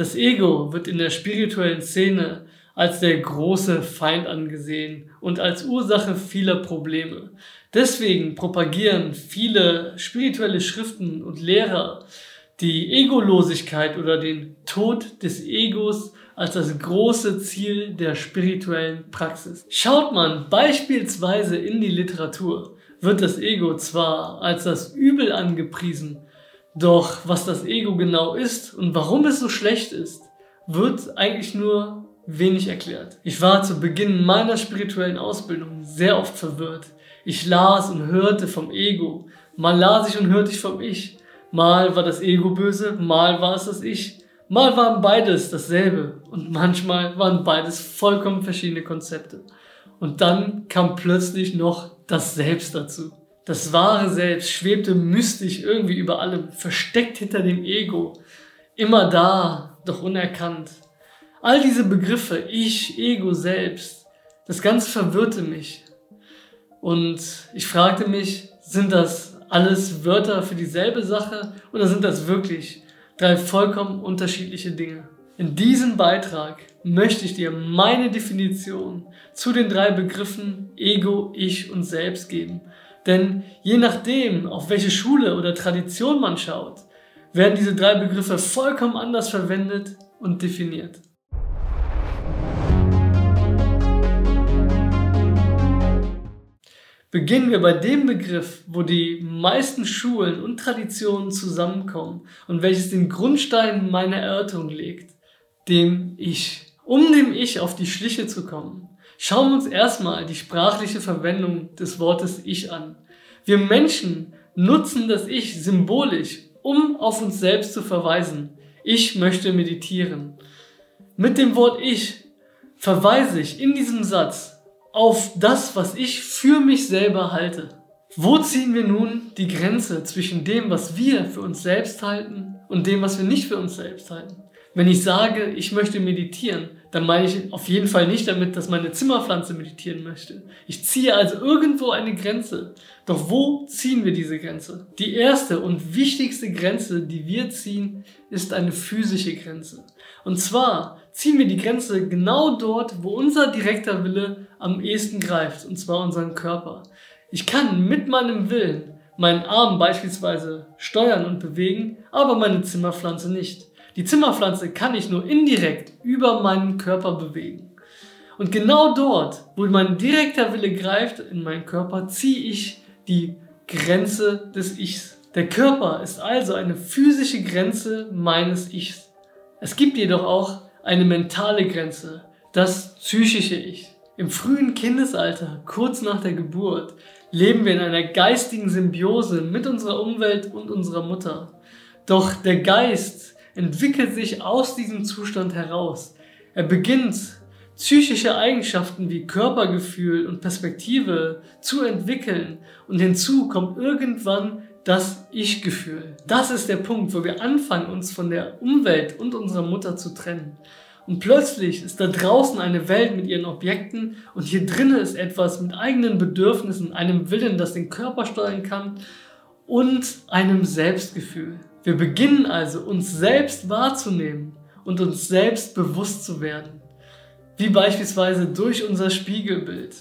Das Ego wird in der spirituellen Szene als der große Feind angesehen und als Ursache vieler Probleme. Deswegen propagieren viele spirituelle Schriften und Lehrer die Egolosigkeit oder den Tod des Egos als das große Ziel der spirituellen Praxis. Schaut man beispielsweise in die Literatur, wird das Ego zwar als das Übel angepriesen, doch was das Ego genau ist und warum es so schlecht ist, wird eigentlich nur wenig erklärt. Ich war zu Beginn meiner spirituellen Ausbildung sehr oft verwirrt. Ich las und hörte vom Ego. Mal las ich und hörte ich vom Ich. Mal war das Ego böse, mal war es das Ich. Mal waren beides dasselbe und manchmal waren beides vollkommen verschiedene Konzepte. Und dann kam plötzlich noch das Selbst dazu. Das wahre Selbst schwebte mystisch irgendwie über allem, versteckt hinter dem Ego. Immer da, doch unerkannt. All diese Begriffe, ich, Ego, Selbst, das Ganze verwirrte mich. Und ich fragte mich, sind das alles Wörter für dieselbe Sache oder sind das wirklich drei vollkommen unterschiedliche Dinge? In diesem Beitrag möchte ich dir meine Definition zu den drei Begriffen Ego, Ich und Selbst geben. Denn je nachdem, auf welche Schule oder Tradition man schaut, werden diese drei Begriffe vollkommen anders verwendet und definiert. Beginnen wir bei dem Begriff, wo die meisten Schulen und Traditionen zusammenkommen und welches den Grundstein meiner Erörterung legt, dem Ich. Um dem Ich auf die Schliche zu kommen, schauen wir uns erstmal die sprachliche Verwendung des Wortes Ich an. Wir Menschen nutzen das Ich symbolisch, um auf uns selbst zu verweisen. Ich möchte meditieren. Mit dem Wort Ich verweise ich in diesem Satz auf das, was ich für mich selber halte. Wo ziehen wir nun die Grenze zwischen dem, was wir für uns selbst halten und dem, was wir nicht für uns selbst halten? Wenn ich sage, ich möchte meditieren, dann meine ich auf jeden Fall nicht damit, dass meine Zimmerpflanze meditieren möchte. Ich ziehe also irgendwo eine Grenze. Doch wo ziehen wir diese Grenze? Die erste und wichtigste Grenze, die wir ziehen, ist eine physische Grenze. Und zwar ziehen wir die Grenze genau dort, wo unser direkter Wille am ehesten greift, und zwar unseren Körper. Ich kann mit meinem Willen meinen Arm beispielsweise steuern und bewegen, aber meine Zimmerpflanze nicht. Die Zimmerpflanze kann ich nur indirekt über meinen Körper bewegen. Und genau dort, wo mein direkter Wille greift in meinen Körper, ziehe ich die Grenze des Ichs. Der Körper ist also eine physische Grenze meines Ichs. Es gibt jedoch auch eine mentale Grenze, das psychische Ich. Im frühen Kindesalter, kurz nach der Geburt, leben wir in einer geistigen Symbiose mit unserer Umwelt und unserer Mutter. Doch der Geist entwickelt sich aus diesem Zustand heraus. Er beginnt psychische Eigenschaften wie Körpergefühl und Perspektive zu entwickeln und hinzu kommt irgendwann das Ich-Gefühl. Das ist der Punkt, wo wir anfangen, uns von der Umwelt und unserer Mutter zu trennen. Und plötzlich ist da draußen eine Welt mit ihren Objekten und hier drinnen ist etwas mit eigenen Bedürfnissen, einem Willen, das den Körper steuern kann und einem Selbstgefühl. Wir beginnen also, uns selbst wahrzunehmen und uns selbst bewusst zu werden. Wie beispielsweise durch unser Spiegelbild.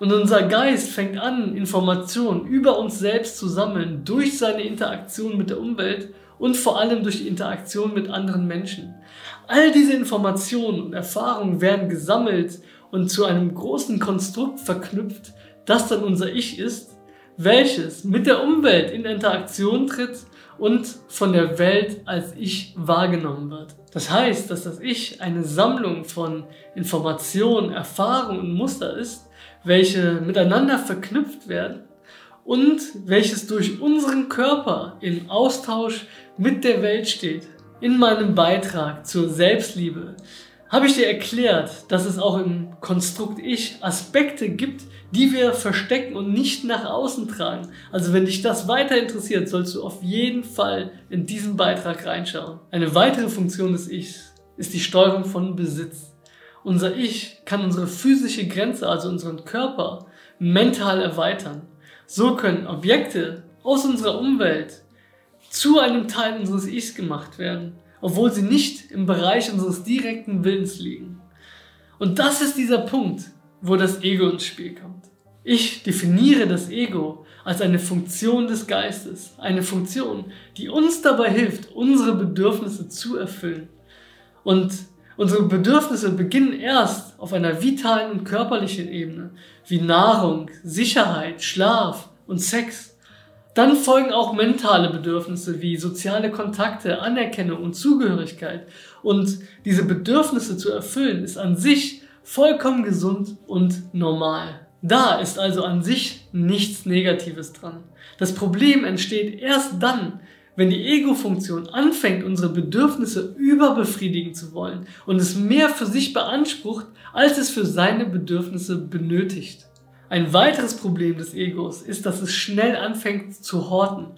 Und unser Geist fängt an, Informationen über uns selbst zu sammeln durch seine Interaktion mit der Umwelt und vor allem durch die Interaktion mit anderen Menschen. All diese Informationen und Erfahrungen werden gesammelt und zu einem großen Konstrukt verknüpft, das dann unser Ich ist, welches mit der Umwelt in Interaktion tritt und von der Welt als Ich wahrgenommen wird. Das heißt, dass das Ich eine Sammlung von Informationen, Erfahrungen und Muster ist, welche miteinander verknüpft werden und welches durch unseren Körper im Austausch mit der Welt steht. In meinem Beitrag zur Selbstliebe habe ich dir erklärt, dass es auch im Konstrukt Ich Aspekte gibt, die wir verstecken und nicht nach außen tragen. Also wenn dich das weiter interessiert, sollst du auf jeden Fall in diesen Beitrag reinschauen. Eine weitere Funktion des Ichs ist die Steuerung von Besitz. Unser Ich kann unsere physische Grenze, also unseren Körper, mental erweitern. So können Objekte aus unserer Umwelt zu einem Teil unseres Ichs gemacht werden obwohl sie nicht im Bereich unseres direkten Willens liegen. Und das ist dieser Punkt, wo das Ego ins Spiel kommt. Ich definiere das Ego als eine Funktion des Geistes, eine Funktion, die uns dabei hilft, unsere Bedürfnisse zu erfüllen. Und unsere Bedürfnisse beginnen erst auf einer vitalen und körperlichen Ebene, wie Nahrung, Sicherheit, Schlaf und Sex. Dann folgen auch mentale Bedürfnisse wie soziale Kontakte, Anerkennung und Zugehörigkeit. Und diese Bedürfnisse zu erfüllen ist an sich vollkommen gesund und normal. Da ist also an sich nichts Negatives dran. Das Problem entsteht erst dann, wenn die Ego-Funktion anfängt, unsere Bedürfnisse überbefriedigen zu wollen und es mehr für sich beansprucht, als es für seine Bedürfnisse benötigt. Ein weiteres Problem des Egos ist, dass es schnell anfängt zu horten.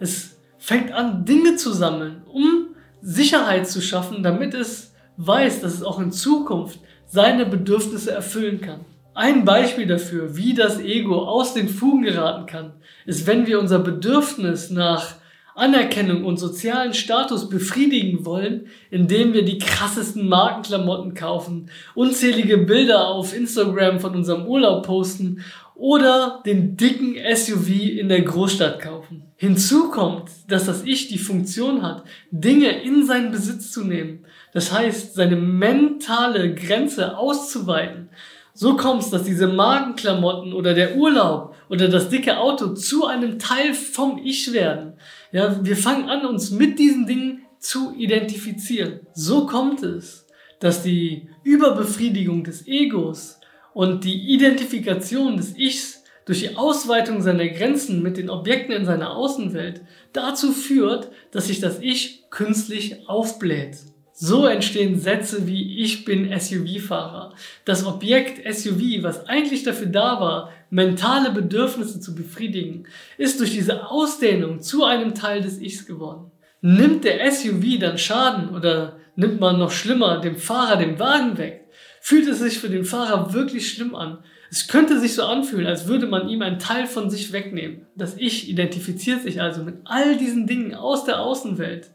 Es fängt an, Dinge zu sammeln, um Sicherheit zu schaffen, damit es weiß, dass es auch in Zukunft seine Bedürfnisse erfüllen kann. Ein Beispiel dafür, wie das Ego aus den Fugen geraten kann, ist, wenn wir unser Bedürfnis nach Anerkennung und sozialen Status befriedigen wollen, indem wir die krassesten Markenklamotten kaufen, unzählige Bilder auf Instagram von unserem Urlaub posten oder den dicken SUV in der Großstadt kaufen. Hinzu kommt, dass das Ich die Funktion hat, Dinge in seinen Besitz zu nehmen. Das heißt, seine mentale Grenze auszuweiten. So kommt es, dass diese Magenklamotten oder der Urlaub oder das dicke Auto zu einem Teil vom Ich werden. Ja, wir fangen an, uns mit diesen Dingen zu identifizieren. So kommt es, dass die Überbefriedigung des Egos und die Identifikation des Ichs durch die Ausweitung seiner Grenzen mit den Objekten in seiner Außenwelt dazu führt, dass sich das Ich künstlich aufbläht. So entstehen Sätze wie ich bin SUV-Fahrer. Das Objekt SUV, was eigentlich dafür da war, mentale Bedürfnisse zu befriedigen, ist durch diese Ausdehnung zu einem Teil des Ichs geworden. Nimmt der SUV dann Schaden oder nimmt man noch schlimmer dem Fahrer den Wagen weg, fühlt es sich für den Fahrer wirklich schlimm an. Es könnte sich so anfühlen, als würde man ihm einen Teil von sich wegnehmen. Das Ich identifiziert sich also mit all diesen Dingen aus der Außenwelt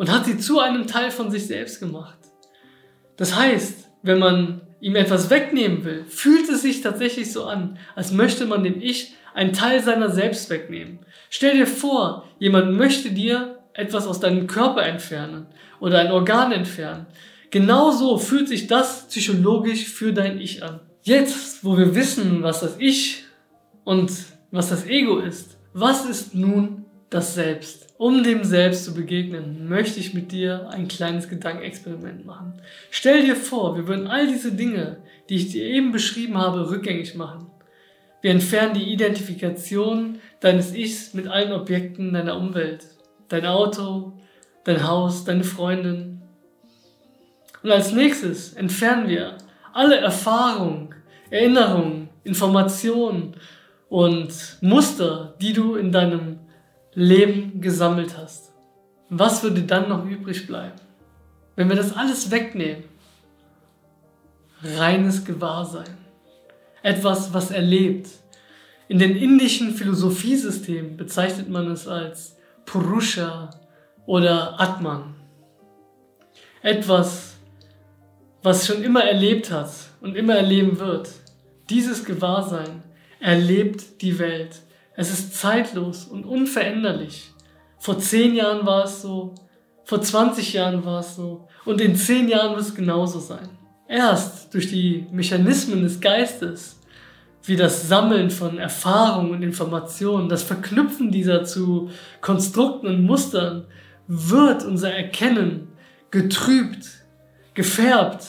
und hat sie zu einem Teil von sich selbst gemacht. Das heißt, wenn man ihm etwas wegnehmen will, fühlt es sich tatsächlich so an, als möchte man dem Ich einen Teil seiner selbst wegnehmen. Stell dir vor, jemand möchte dir etwas aus deinem Körper entfernen oder ein Organ entfernen. Genauso fühlt sich das psychologisch für dein Ich an. Jetzt, wo wir wissen, was das Ich und was das Ego ist, was ist nun das Selbst? Um dem Selbst zu begegnen, möchte ich mit dir ein kleines Gedankenexperiment machen. Stell dir vor, wir würden all diese Dinge, die ich dir eben beschrieben habe, rückgängig machen. Wir entfernen die Identifikation deines Ichs mit allen Objekten deiner Umwelt. Dein Auto, dein Haus, deine Freundin. Und als nächstes entfernen wir alle Erfahrungen, Erinnerungen, Informationen und Muster, die du in deinem Leben gesammelt hast. Was würde dann noch übrig bleiben? Wenn wir das alles wegnehmen, reines Gewahrsein, etwas, was erlebt. In den indischen Philosophiesystemen bezeichnet man es als Purusha oder Atman. Etwas, was schon immer erlebt hat und immer erleben wird. Dieses Gewahrsein erlebt die Welt es ist zeitlos und unveränderlich. Vor zehn Jahren war es so, vor 20 Jahren war es so und in zehn Jahren wird es genauso sein. Erst durch die Mechanismen des Geistes, wie das Sammeln von Erfahrungen und Informationen, das Verknüpfen dieser zu Konstrukten und Mustern, wird unser Erkennen getrübt, gefärbt,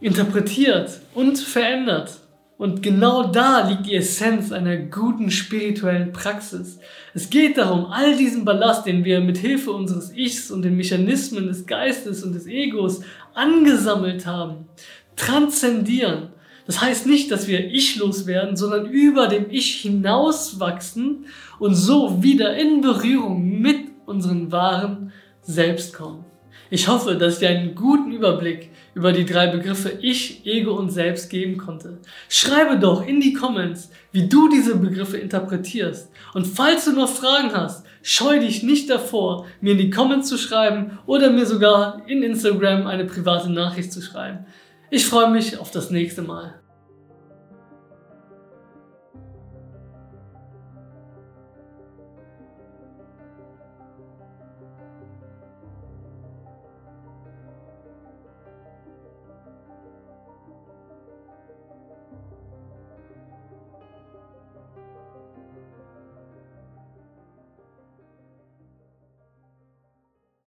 interpretiert und verändert. Und genau da liegt die Essenz einer guten spirituellen Praxis. Es geht darum, all diesen Ballast, den wir mit Hilfe unseres Ichs und den Mechanismen des Geistes und des Egos angesammelt haben, transzendieren. Das heißt nicht, dass wir ichlos werden, sondern über dem Ich hinauswachsen und so wieder in Berührung mit unseren wahren Selbst kommen. Ich hoffe, dass ich dir einen guten Überblick über die drei Begriffe Ich, Ego und Selbst geben konnte. Schreibe doch in die Comments, wie du diese Begriffe interpretierst. Und falls du noch Fragen hast, scheu dich nicht davor, mir in die Comments zu schreiben oder mir sogar in Instagram eine private Nachricht zu schreiben. Ich freue mich auf das nächste Mal.